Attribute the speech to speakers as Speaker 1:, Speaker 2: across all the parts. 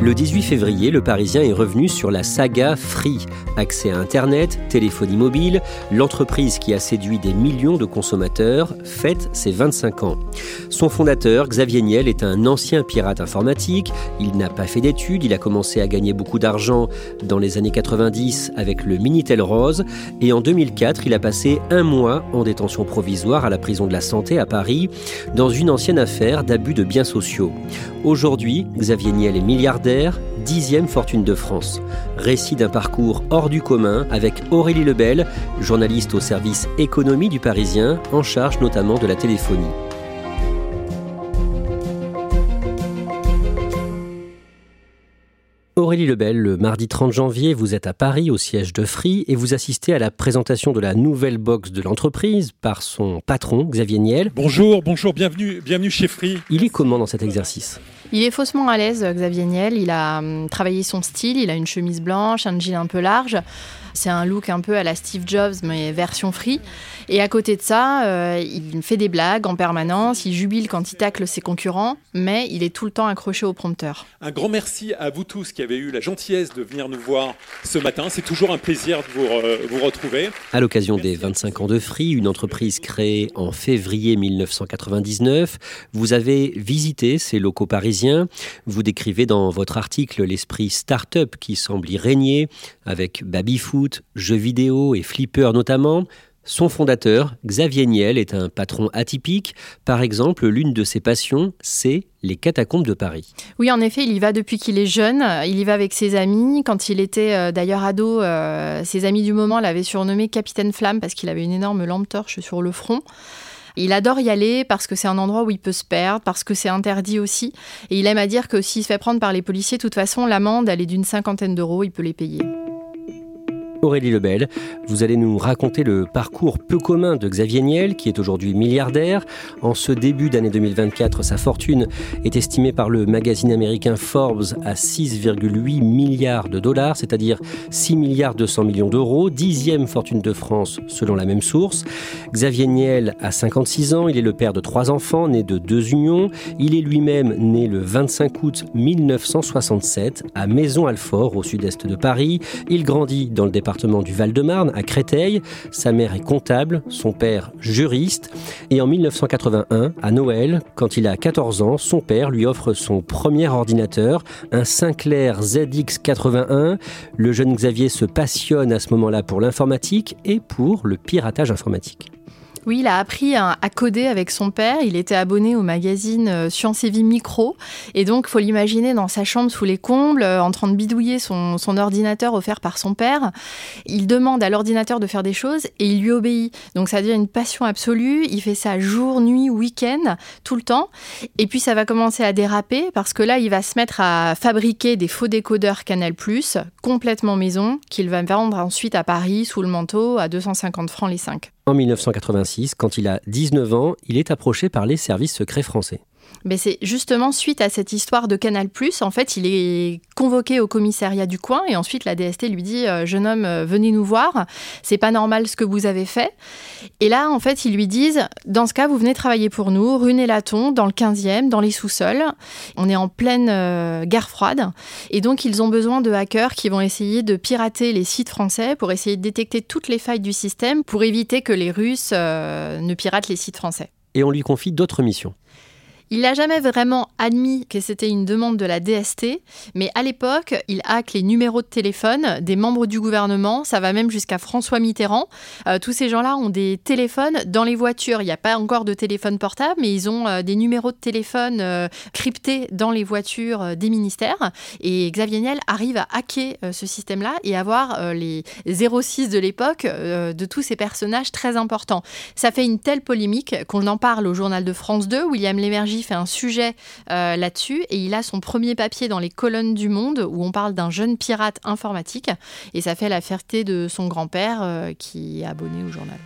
Speaker 1: Le 18 février, le Parisien est revenu sur la saga Free. Accès à Internet, téléphonie mobile, l'entreprise qui a séduit des millions de consommateurs fête ses 25 ans. Son fondateur, Xavier Niel, est un ancien pirate informatique. Il n'a pas fait d'études, il a commencé à gagner beaucoup d'argent dans les années 90 avec le Minitel Rose. Et en 2004, il a passé un mois en détention provisoire à la prison de la Santé à Paris dans une ancienne affaire d'abus de biens sociaux. Aujourd'hui, Xavier Niel est milliardaire, dixième fortune de France. Récit d'un parcours hors du commun avec Aurélie Lebel, journaliste au service économie du Parisien, en charge notamment de la téléphonie. Aurélie Lebel, le mardi 30 janvier, vous êtes à Paris, au siège de Free, et vous assistez à la présentation de la nouvelle box de l'entreprise par son patron, Xavier Niel.
Speaker 2: Bonjour, bonjour, bienvenue, bienvenue chez Free.
Speaker 1: Il est comment dans cet exercice?
Speaker 3: Il est faussement à l'aise, Xavier Niel. Il a hum, travaillé son style, il a une chemise blanche, un jean un peu large. C'est un look un peu à la Steve Jobs, mais version free. Et à côté de ça, euh, il fait des blagues en permanence, il jubile quand il tacle ses concurrents, mais il est tout le temps accroché au prompteur.
Speaker 2: Un grand merci à vous tous qui avez eu la gentillesse de venir nous voir ce matin. C'est toujours un plaisir de vous, euh, vous retrouver.
Speaker 1: À l'occasion des 25 ans de Free, une entreprise créée en février 1999, vous avez visité ces locaux parisiens. Vous décrivez dans votre article l'esprit start-up qui semble y régner, avec jeux vidéo et flipper notamment. Son fondateur, Xavier Niel, est un patron atypique. Par exemple, l'une de ses passions, c'est les catacombes de Paris.
Speaker 3: Oui, en effet, il y va depuis qu'il est jeune. Il y va avec ses amis. Quand il était euh, d'ailleurs ado, euh, ses amis du moment l'avaient surnommé Capitaine Flamme parce qu'il avait une énorme lampe torche sur le front. Il adore y aller parce que c'est un endroit où il peut se perdre, parce que c'est interdit aussi. Et il aime à dire que s'il se fait prendre par les policiers, de toute façon, l'amende, elle est d'une cinquantaine d'euros, il peut les payer.
Speaker 1: Aurélie Lebel, vous allez nous raconter le parcours peu commun de Xavier Niel, qui est aujourd'hui milliardaire. En ce début d'année 2024, sa fortune est estimée par le magazine américain Forbes à 6,8 milliards de dollars, c'est-à-dire 6 milliards 200 millions d'euros, dixième fortune de France selon la même source. Xavier Niel a 56 ans, il est le père de trois enfants, nés de deux unions. Il est lui-même né le 25 août 1967 à Maison-Alfort, au sud-est de Paris. Il grandit dans le département du Val-de-Marne, à Créteil. Sa mère est comptable, son père juriste. Et en 1981, à Noël, quand il a 14 ans, son père lui offre son premier ordinateur, un Sinclair ZX81. Le jeune Xavier se passionne à ce moment-là pour l'informatique et pour le piratage informatique.
Speaker 3: Oui, il a appris à, coder avec son père. Il était abonné au magazine euh, Science et Vie Micro. Et donc, faut l'imaginer dans sa chambre sous les combles, euh, en train de bidouiller son, ordinateur offert par son père. Il demande à l'ordinateur de faire des choses et il lui obéit. Donc, ça devient une passion absolue. Il fait ça jour, nuit, week-end, tout le temps. Et puis, ça va commencer à déraper parce que là, il va se mettre à fabriquer des faux décodeurs Canal+, complètement maison, qu'il va vendre ensuite à Paris sous le manteau à 250 francs les 5.
Speaker 1: En 1986, quand il a 19 ans, il est approché par les services secrets français.
Speaker 3: Mais c'est justement suite à cette histoire de Canal+, en fait, il est convoqué au commissariat du coin et ensuite la DST lui dit euh, jeune homme, euh, venez nous voir, c'est pas normal ce que vous avez fait. Et là, en fait, ils lui disent dans ce cas, vous venez travailler pour nous, rue Nélaton, dans le 15e, dans les sous-sols. On est en pleine euh, guerre froide et donc ils ont besoin de hackers qui vont essayer de pirater les sites français pour essayer de détecter toutes les failles du système pour éviter que les Russes ne piratent les sites français.
Speaker 1: Et on lui confie d'autres missions.
Speaker 3: Il n'a jamais vraiment admis que c'était une demande de la DST, mais à l'époque, il hack les numéros de téléphone des membres du gouvernement. Ça va même jusqu'à François Mitterrand. Euh, tous ces gens-là ont des téléphones dans les voitures. Il n'y a pas encore de téléphone portable, mais ils ont euh, des numéros de téléphone euh, cryptés dans les voitures des ministères. Et Xavier Niel arrive à hacker ce système-là et avoir les 06 de l'époque de tous ces personnages très importants. Ça fait une telle polémique qu'on en parle au journal de France 2. William Lémergie fait un sujet euh, là-dessus et il a son premier papier dans les colonnes du Monde où on parle d'un jeune pirate informatique et ça fait la fierté de son grand-père euh, qui est abonné au journal.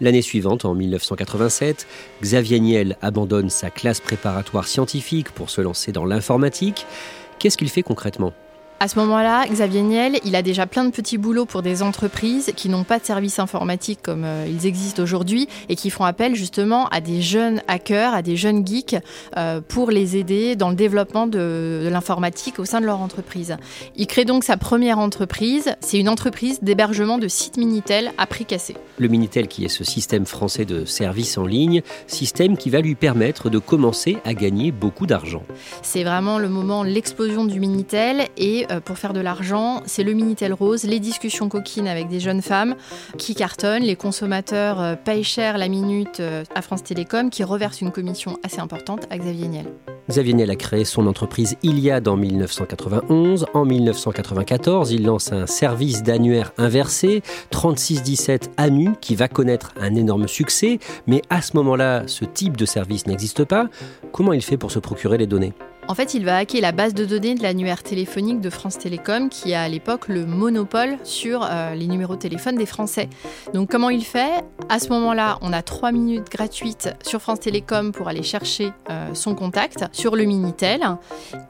Speaker 1: L'année suivante, en 1987, Xavier Niel abandonne sa classe préparatoire scientifique pour se lancer dans l'informatique. Qu'est-ce qu'il fait concrètement?
Speaker 3: À ce moment-là, Xavier Niel, il a déjà plein de petits boulots pour des entreprises qui n'ont pas de services informatiques comme euh, ils existent aujourd'hui et qui font appel justement à des jeunes hackers, à des jeunes geeks euh, pour les aider dans le développement de, l'informatique au sein de leur entreprise. Il crée donc sa première entreprise. C'est une entreprise d'hébergement de sites Minitel à prix cassé.
Speaker 1: Le Minitel qui est ce système français de services en ligne, système qui va lui permettre de commencer à gagner beaucoup d'argent.
Speaker 3: C'est vraiment le moment, l'explosion du Minitel et euh, pour faire de l'argent, c'est le Minitel Rose, les discussions coquines avec des jeunes femmes qui cartonnent, les consommateurs euh, payent cher la minute euh, à France Télécom qui reverse une commission assez importante à Xavier Niel.
Speaker 1: Xavier Niel a créé son entreprise Iliad en 1991. En 1994, il lance un service d'annuaire inversé, 3617 ANU, qui va connaître un énorme succès. Mais à ce moment-là, ce type de service n'existe pas. Comment il fait pour se procurer les données?
Speaker 3: En fait, il va hacker la base de données de l'annuaire téléphonique de France Télécom, qui a à l'époque le monopole sur euh, les numéros de téléphone des Français. Donc, comment il fait? À ce moment-là, on a trois minutes gratuites sur France Télécom pour aller chercher euh, son contact sur le Minitel.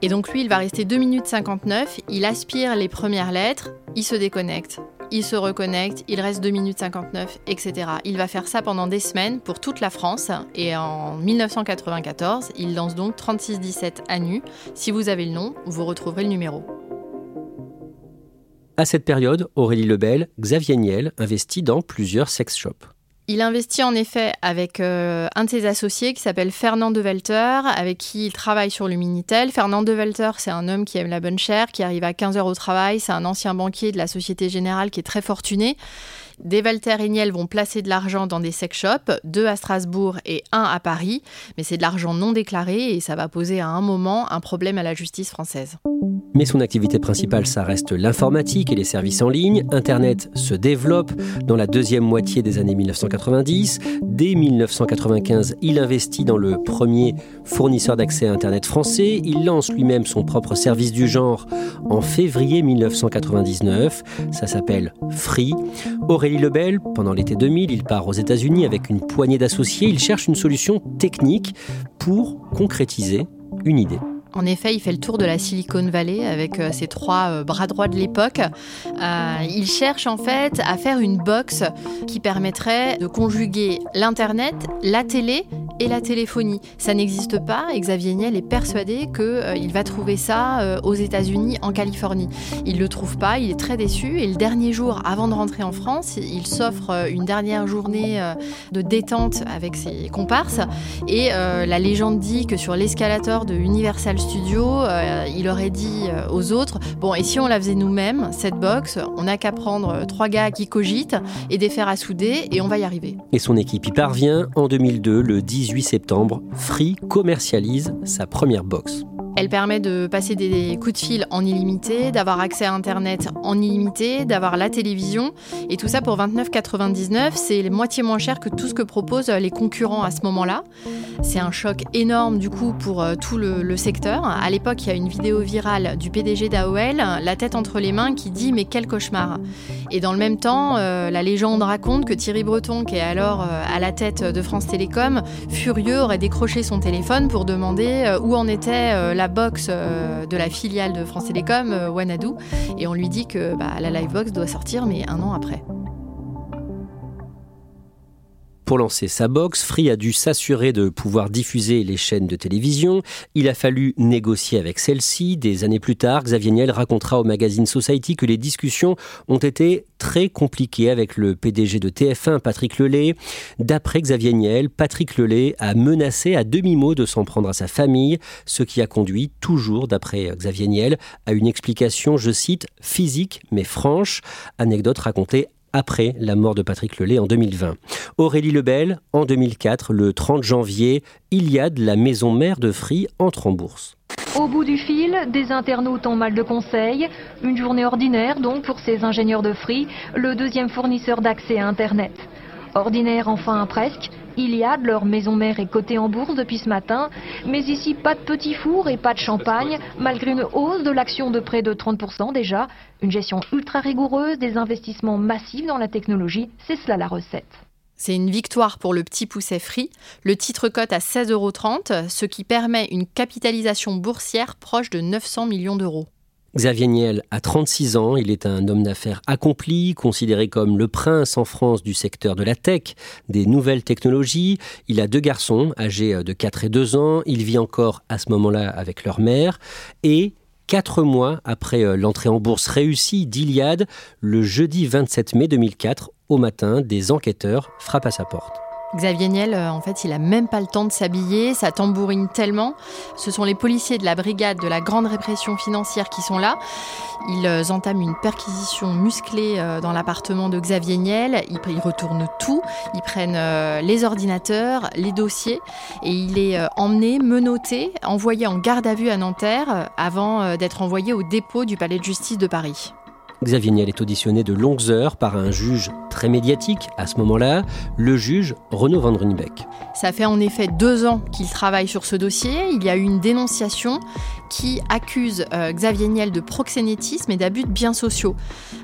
Speaker 3: Et donc, lui, il va rester 2 minutes 59. Il aspire les premières lettres, il se déconnecte il se reconnecte, il reste 2 minutes 59, etc. Il va faire ça pendant des semaines pour toute la France et en 1994, il lance donc 3617 à Si vous avez le nom, vous retrouverez le numéro.
Speaker 1: À cette période, Aurélie Lebel, Xavier Niel investit dans plusieurs sex shops.
Speaker 3: Il investit en effet avec euh, un de ses associés qui s'appelle Fernand de Welter, avec qui il travaille sur le Minitel. Fernand de Welter, c'est un homme qui aime la bonne chair, qui arrive à 15 heures au travail. C'est un ancien banquier de la Société Générale qui est très fortuné. Des Walter et Niel vont placer de l'argent dans des sex shops, deux à Strasbourg et un à Paris, mais c'est de l'argent non déclaré et ça va poser à un moment un problème à la justice française.
Speaker 1: Mais son activité principale, ça reste l'informatique et les services en ligne. Internet se développe dans la deuxième moitié des années 1990. Dès 1995, il investit dans le premier fournisseur d'accès à Internet français. Il lance lui-même son propre service du genre en février 1999. Ça s'appelle Free. Lebel, pendant l'été 2000, il part aux États-Unis avec une poignée d'associés. Il cherche une solution technique pour concrétiser une idée.
Speaker 3: En effet, il fait le tour de la Silicon Valley avec euh, ses trois euh, bras droits de l'époque. Euh, il cherche en fait à faire une box qui permettrait de conjuguer l'Internet, la télé et la téléphonie. Ça n'existe pas et Xavier Niel est persuadé qu'il va trouver ça aux États-Unis, en Californie. Il ne le trouve pas, il est très déçu et le dernier jour, avant de rentrer en France, il s'offre une dernière journée de détente avec ses comparses et la légende dit que sur l'escalator de Universal studio, euh, il aurait dit euh, aux autres Bon, et si on la faisait nous-mêmes, cette box, on n'a qu'à prendre euh, trois gars qui cogitent et des fers à souder et on va y arriver.
Speaker 1: Et son équipe y parvient. En 2002, le 18 septembre, Free commercialise sa première box.
Speaker 3: Elle permet de passer des coups de fil en illimité, d'avoir accès à Internet en illimité, d'avoir la télévision. Et tout ça pour 29,99. C'est moitié moins cher que tout ce que proposent les concurrents à ce moment-là. C'est un choc énorme du coup pour euh, tout le, secteur. À l'époque, il y a une vidéo virale du PDG d'AOL, la tête entre les mains, qui dit Mais quel cauchemar Et dans le même temps, euh, la légende raconte que Thierry Breton, qui est alors euh, à la tête de France Télécom, furieux, aurait décroché son téléphone pour demander où en était la box euh, de la filiale de France Télécom, euh, Wanadu, et on lui dit que bah, la Livebox doit sortir, mais un an après.
Speaker 1: Pour lancer sa box, Free a dû s'assurer de pouvoir diffuser les chaînes de télévision. Il a fallu négocier avec celle-ci. Des années plus tard, Xavier Niel racontera au magazine Society que les discussions ont été très compliquées avec le PDG de TF1, Patrick Lelay. D'après Xavier Niel, Patrick Lelay a menacé à demi-mot de s'en prendre à sa famille, ce qui a conduit, toujours d'après Xavier Niel, à une explication, je cite, physique mais franche, anecdote racontée après la mort de Patrick Lelay en 2020. Aurélie Lebel, en 2004, le 30 janvier, Iliade, la maison mère de Free, entre en bourse.
Speaker 4: Au bout du fil, des internautes ont mal de conseils. Une journée ordinaire donc pour ces ingénieurs de Free, le deuxième fournisseur d'accès à Internet. Ordinaire enfin presque, Iliad, leur maison mère est cotée en bourse depuis ce matin, mais ici pas de petits fours et pas de champagne, malgré une hausse de l'action de près de 30% déjà. Une gestion ultra rigoureuse, des investissements massifs dans la technologie, c'est cela la recette.
Speaker 3: C'est une victoire pour le petit pousset free. Le titre cote à 16,30 euros, ce qui permet une capitalisation boursière proche de 900 millions d'euros.
Speaker 1: Xavier Niel a 36 ans, il est un homme d'affaires accompli, considéré comme le prince en France du secteur de la tech, des nouvelles technologies. Il a deux garçons âgés de 4 et 2 ans, il vit encore à ce moment-là avec leur mère et Quatre mois après euh, l'entrée en bourse réussie d'Iliade, le jeudi 27 mai 2004, au matin, des enquêteurs frappent à sa porte.
Speaker 3: Xavier Niel, euh, en fait, il a même pas le temps de s'habiller, ça tambourine tellement. Ce sont les policiers de la brigade de la grande répression financière qui sont là. Ils euh, entament une perquisition musclée euh, dans l'appartement de Xavier Niel. Ils retournent tout. Ils prennent les ordinateurs, les dossiers, et il est emmené, menotté, envoyé en garde à vue à Nanterre avant d'être envoyé au dépôt du palais de justice de Paris.
Speaker 1: Xavier Niel est auditionné de longues heures par un juge très médiatique à ce moment-là, le juge Renaud Van Runbeck.
Speaker 3: Ça fait en effet deux ans qu'il travaille sur ce dossier. Il y a eu une dénonciation qui accuse euh, Xavier Niel de proxénétisme et d'abus de biens sociaux.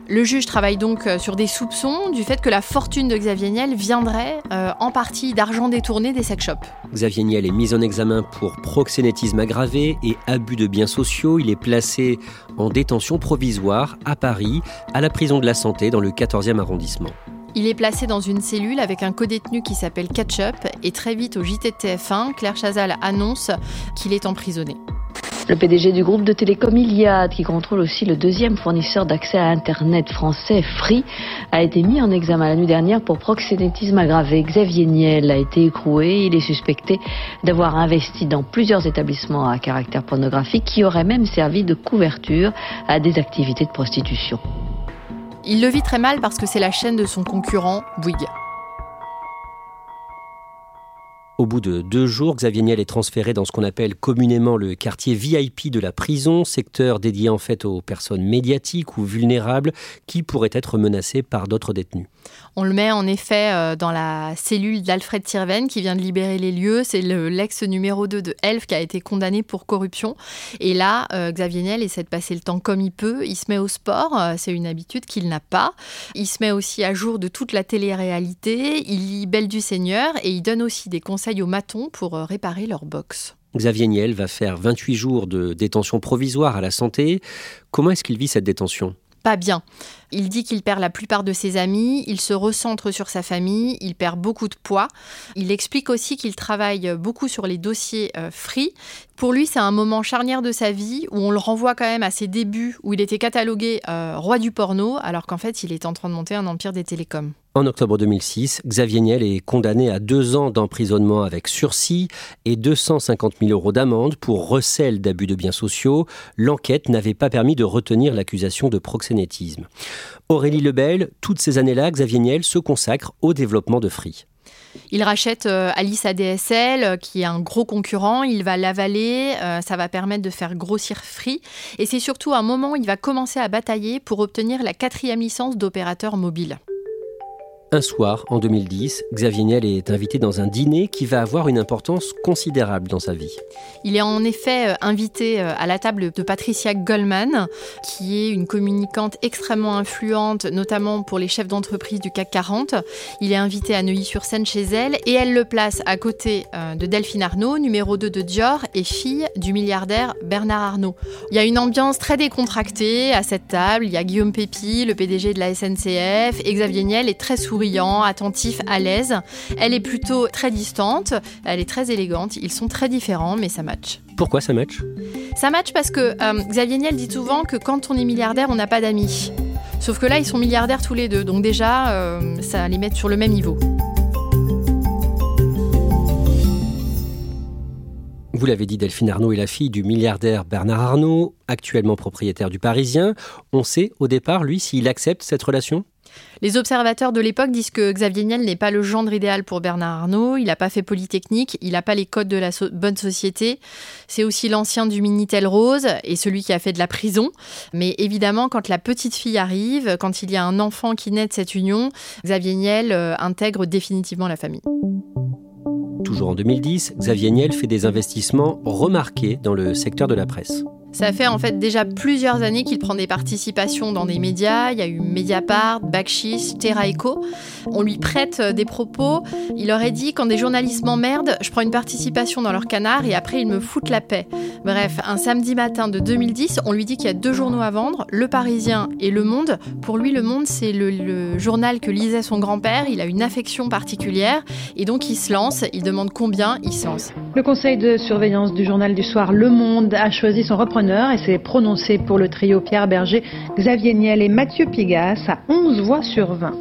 Speaker 3: Le juge travaille donc euh, sur des soupçons du fait que la fortune de Xavier Niel viendrait euh, en partie d'argent détourné des sex shops.
Speaker 1: Xavier Niel est mis en examen pour proxénétisme aggravé et abus de biens sociaux. Il est placé en détention provisoire à Paris, à la prison de la Santé dans le 14e arrondissement.
Speaker 3: Il est placé dans une cellule avec un codétenu qui s'appelle Ketchup et très vite au JT 1 Claire Chazal annonce qu'il est emprisonné.
Speaker 5: Le PDG du groupe de télécom Iliad, qui contrôle aussi le deuxième fournisseur d'accès à Internet français, Free, a été mis en examen la nuit dernière pour proxénétisme aggravé. Xavier Niel a été écroué. Il est suspecté d'avoir investi dans plusieurs établissements à caractère pornographique qui auraient même servi de couverture à des activités de prostitution.
Speaker 3: Il le vit très mal parce que c'est la chaîne de son concurrent, Bouygues.
Speaker 1: Au bout de deux jours, Xavier Niel est transféré dans ce qu'on appelle communément le quartier VIP de la prison, secteur dédié en fait aux personnes médiatiques ou vulnérables qui pourraient être menacées par d'autres détenus.
Speaker 3: On le met en effet euh, dans la cellule d'Alfred Tirven qui vient de libérer les lieux. C'est l'ex numéro 2 de Elf qui a été condamné pour corruption. Et là, euh, Xavier Niel essaie de passer le temps comme il peut. Il se met au sport, euh, c'est une habitude qu'il n'a pas. Il se met aussi à jour de toute la télé-réalité. Il lit Belle du Seigneur et il donne aussi des conseils aux matons pour réparer leur box.
Speaker 1: Xavier Niel va faire 28 jours de détention provisoire à la santé. Comment est-ce qu'il vit cette détention?
Speaker 3: Pas bien. Il dit qu'il perd la plupart de ses amis, il se recentre sur sa famille, il perd beaucoup de poids. Il explique aussi qu'il travaille beaucoup sur les dossiers euh, free. Pour lui, c'est un moment charnière de sa vie où on le renvoie quand même à ses débuts où il était catalogué euh, roi du porno, alors qu'en fait, il est en train de monter un empire des télécoms.
Speaker 1: En octobre 2006, Xavier Niel est condamné à deux ans d'emprisonnement avec sursis et 250 000 euros d'amende pour recel d'abus de biens sociaux. L'enquête n'avait pas permis de retenir l'accusation de proxénétisme. Aurélie Lebel, toutes ces années-là, Xavier Niel se consacre au développement de Free.
Speaker 3: Il rachète Alice ADSL, qui est un gros concurrent. Il va l'avaler. ça va permettre de faire grossir Free. Et c'est surtout un moment où il va commencer à batailler pour obtenir la quatrième licence d'opérateur mobile.
Speaker 1: Un soir, en 2010, Xavier Niel est invité dans un dîner qui va avoir une importance considérable dans sa vie.
Speaker 3: Il est en effet euh, invité euh, à la table de Patricia Goldman, qui est une communicante extrêmement influente, notamment pour les chefs d'entreprise du CAC 40. Il est invité à Neuilly-sur-Seine chez elle et elle le place à côté euh, de Delphine Arnaud, numéro 2 de Dior et fille du milliardaire Bernard Arnault. Il y a une ambiance très décontractée à cette table. Il y a Guillaume Pépi, le PDG de la SNCF, et Xavier Niel est très souriant attentif, à l'aise. Elle est plutôt très distante, elle est très élégante. Ils sont très différents, mais ça match.
Speaker 1: Pourquoi ça match?
Speaker 3: Ça match parce que euh, Xavier Niel dit souvent que quand on est milliardaire, on n'a pas d'amis. Sauf que là, ils sont milliardaires tous les deux, donc déjà, euh, ça les met sur le même niveau.
Speaker 1: Vous l'avez dit, Delphine Arnaud est la fille du milliardaire Bernard Arnault, actuellement propriétaire du Parisien. On sait au départ, lui, s'il accepte cette relation?
Speaker 3: Les observateurs de l'époque disent que Xavier Niel n'est pas le gendre idéal pour Bernard Arnault. Il n'a pas fait Polytechnique, il n'a pas les codes de la bonne société. C'est aussi l'ancien du Minitel Rose et celui qui a fait de la prison. Mais évidemment, quand la petite fille arrive, quand il y a un enfant qui naît de cette union, Xavier Niel euh, intègre définitivement la famille.
Speaker 1: Toujours en 2010, Xavier Niel fait des investissements remarqués dans le secteur de la presse.
Speaker 3: Ça fait en fait déjà plusieurs années qu'il prend des participations dans des médias. Il y a eu Mediapart, Bakchis, Terra Echo. On lui prête euh, des propos. Il aurait dit quand des journalistes m'emmerdent, je prends une participation dans leur canard et après ils me foutent la paix. Bref, un samedi matin de 2010, on lui dit qu'il y a deux journaux à vendre, Le Parisien et Le Monde. Pour lui, Le Monde, c'est le, le journal que lisait son grand-père. Il a une affection particulière et donc il se lance. Il demande combien, il se lance.
Speaker 6: Le conseil de surveillance du journal du soir Le Monde a choisi son repreneur et s'est prononcé pour le trio Pierre Berger, Xavier Niel et Mathieu Pigas à 11 voix sur 20.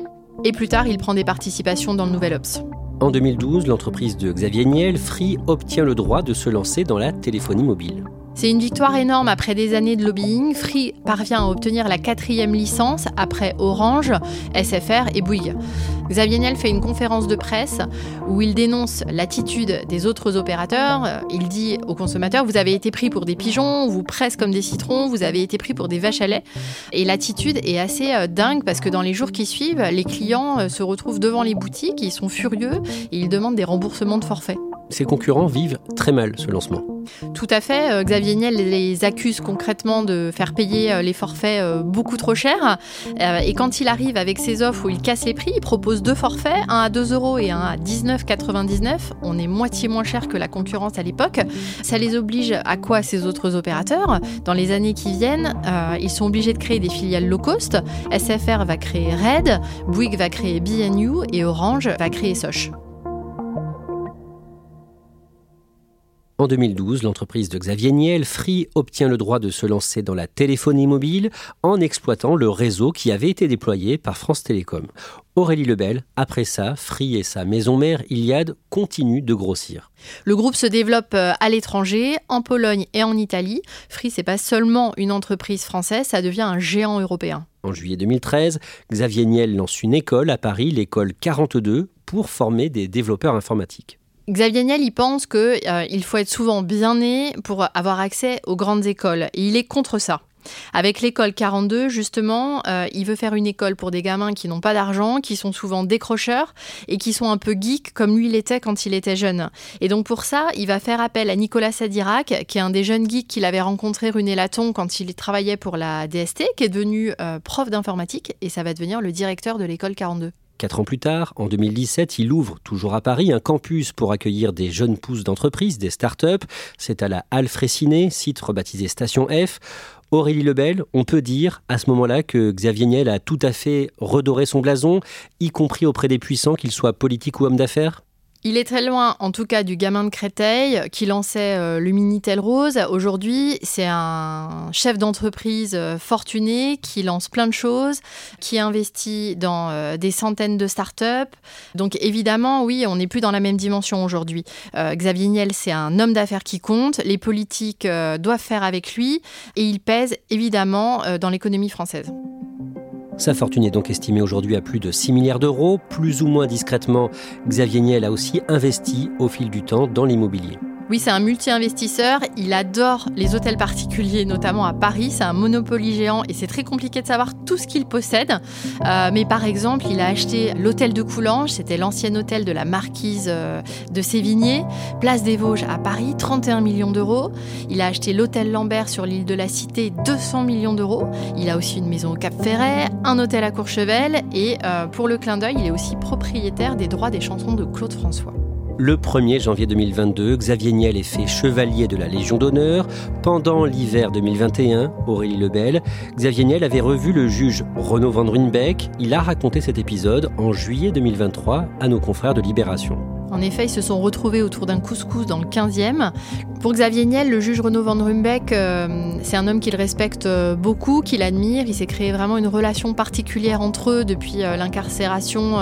Speaker 3: Et plus tard, il prend des participations dans le Nouvel Ops.
Speaker 1: En 2012, l'entreprise de Xavier Niel, Free, obtient le droit de se lancer dans la téléphonie mobile.
Speaker 3: C'est une victoire énorme après des années de lobbying. Free parvient à obtenir la quatrième licence après Orange, SFR et Bouygues. Xavier Niel fait une conférence de presse où il dénonce l'attitude des autres opérateurs. Il dit aux consommateurs Vous avez été pris pour des pigeons, on vous presse comme des citrons, vous avez été pris pour des vaches à lait. Et l'attitude est assez euh, dingue parce que dans les jours qui suivent, les clients euh, se retrouvent devant les boutiques, ils sont furieux et ils demandent des remboursements de forfait.
Speaker 1: Ses concurrents vivent très mal ce lancement.
Speaker 3: Tout à fait. Euh, Xavier Niel les accuse concrètement de faire payer euh, les forfaits euh, beaucoup trop cher. Et quand il arrive avec ses offres où il casse les prix, il propose deux forfaits, un à 2 euros et un à 19,99. On est moitié moins cher que la concurrence à l'époque. Ça les oblige à quoi ces autres opérateurs? Dans les années qui viennent, ils sont obligés de créer des filiales low cost. SFR va créer Red, Bouygues va créer BNU et Orange va créer Soch.
Speaker 1: En 2012, l'entreprise de Xavier Niel, Free, obtient le droit de se lancer dans la téléphonie mobile en exploitant le réseau qui avait été déployé par France Télécom. Aurélie Lebel, après ça, Free et sa maison mère Iliad continuent de grossir.
Speaker 3: Le groupe se développe euh, à l'étranger, en Pologne et en Italie. Free, c'est pas seulement une entreprise française, ça devient un géant européen.
Speaker 1: En juillet 2013, Xavier Niel lance une école à Paris, l'école 42, pour former des développeurs informatiques.
Speaker 3: Xavier Niel, il pense qu'il euh, faut être souvent bien né pour avoir accès aux grandes écoles. Et il est contre ça. Avec l'école 42, justement, euh, il veut faire une école pour des gamins qui n'ont pas d'argent, qui sont souvent décrocheurs et qui sont un peu geeks comme lui l'était quand il était jeune. Et donc pour ça, il va faire appel à Nicolas Sadirac, qui est un des jeunes geeks qu'il avait rencontré rue Nélaton quand il travaillait pour la DST, qui est devenu euh, prof d'informatique et ça va devenir le directeur de l'école 42.
Speaker 1: Quatre ans plus tard, en 2017, il ouvre, toujours à Paris, un campus pour accueillir des jeunes pousses d'entreprise, des start-up. C'est à la Halle Fraissinet, site rebaptisé Station F. Aurélie Lebel, on peut dire à ce moment-là que Xavier Niel a tout à fait redoré son blason, y compris auprès des puissants, qu'ils soient politiques ou hommes d'affaires?
Speaker 3: Il est très loin, en tout cas, du gamin de Créteil qui lançait euh, le Minitel Rose. Aujourd'hui, c'est un chef d'entreprise euh, fortuné qui lance plein de choses, qui investit dans euh, des centaines de startups. Donc, évidemment, oui, on n'est plus dans la même dimension aujourd'hui. Xavier Niel, c'est un homme d'affaires qui compte. Les politiques doivent faire avec lui et il pèse évidemment dans l'économie française.
Speaker 1: Sa fortune est donc estimée aujourd'hui à plus de 6 milliards d'euros. Plus ou moins discrètement, Xavier Niel a aussi investi au fil du temps dans l'immobilier.
Speaker 3: Oui, c'est un multi-investisseur. Il adore les hôtels particuliers, notamment à Paris. C'est un monopoly géant et c'est très compliqué de savoir tout ce qu'il possède. Euh, mais par exemple, il a acheté l'hôtel de Coulanges. C'était l'ancien hôtel de la marquise euh, de Sévigné. Place des Vosges à Paris, 31 millions d'euros. Il a acheté l'hôtel Lambert sur l'île de la Cité, 200 millions d'euros. Il a aussi une maison au Cap Ferret, un hôtel à Courchevel. Et euh, pour le clin d'œil, il est aussi propriétaire des droits des chansons de Claude François.
Speaker 1: Le 1er janvier 2022, Xavier Niel est fait chevalier de la Légion d'honneur. Pendant l'hiver 2021, Aurélie Lebel, Xavier Niel avait revu le juge Renaud Van Ruynbeck. Il a raconté cet épisode en juillet 2023 à nos confrères de Libération.
Speaker 3: En effet, ils se sont retrouvés autour d'un couscous dans le 15e. Pour Xavier Niel, le juge Renaud Van Rumbeck, euh, c'est un homme qu'il respecte euh, beaucoup, qu'il admire. Il s'est créé vraiment une relation particulière entre eux depuis euh, l'incarcération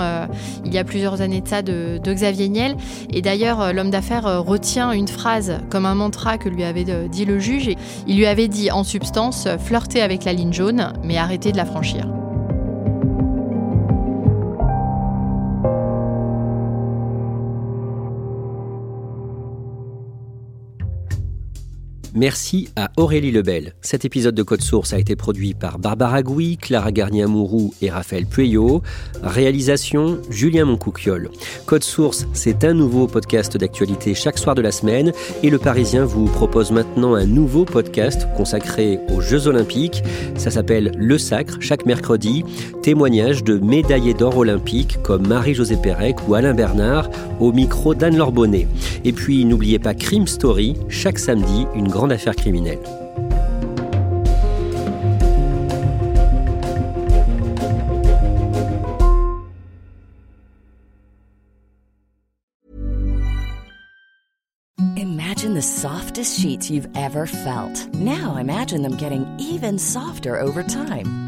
Speaker 3: il y a plusieurs années de ça de, de Xavier Niel. Et d'ailleurs, l'homme d'affaires retient une phrase comme un mantra que lui avait dit le juge. Il lui avait dit en substance flirter avec la ligne jaune, mais arrêter de la franchir.
Speaker 1: Merci à Aurélie Lebel. Cet épisode de Code Source a été produit par Barbara Gouy, Clara Garnier-Amouroux et Raphaël Pueyo. Réalisation Julien Moncouquiol. Code Source, c'est un nouveau podcast d'actualité chaque soir de la semaine et le Parisien vous propose maintenant un nouveau podcast consacré aux Jeux Olympiques. Ça s'appelle Le Sacre, chaque mercredi. Témoignage de médaillés d'or olympiques comme Marie-Josée Pérec ou Alain Bernard au micro d'Anne Lorbonnet. Et puis n'oubliez pas Crime Story, chaque samedi, une grande affaire criminelle.
Speaker 7: Imagine the softest sheets you've ever felt. Now imagine them getting even softer over time.